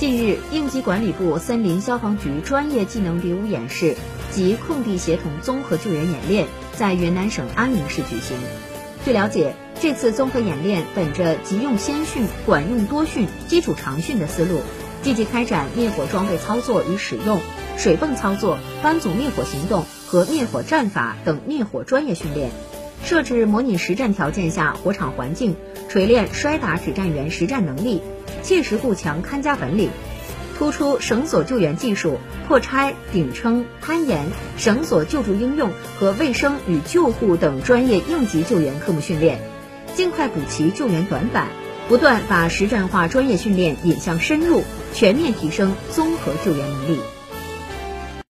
近日，应急管理部森林消防局专业技能比武演示及空地协同综合救援演练在云南省安宁市举行。据了解，这次综合演练本着急用先训、管用多训、基础常训的思路，积极开展灭火装备操作与使用、水泵操作、班组灭火行动和灭火战法等灭火专业训练，设置模拟实战条件下火场环境，锤炼摔打指战员实战能力。切实固强看家本领，突出绳索救援技术、破拆、顶撑、攀岩、绳索救助应用和卫生与救护等专业应急救援科目训练，尽快补齐救援短板，不断把实战化专业训练引向深入，全面提升综合救援能力。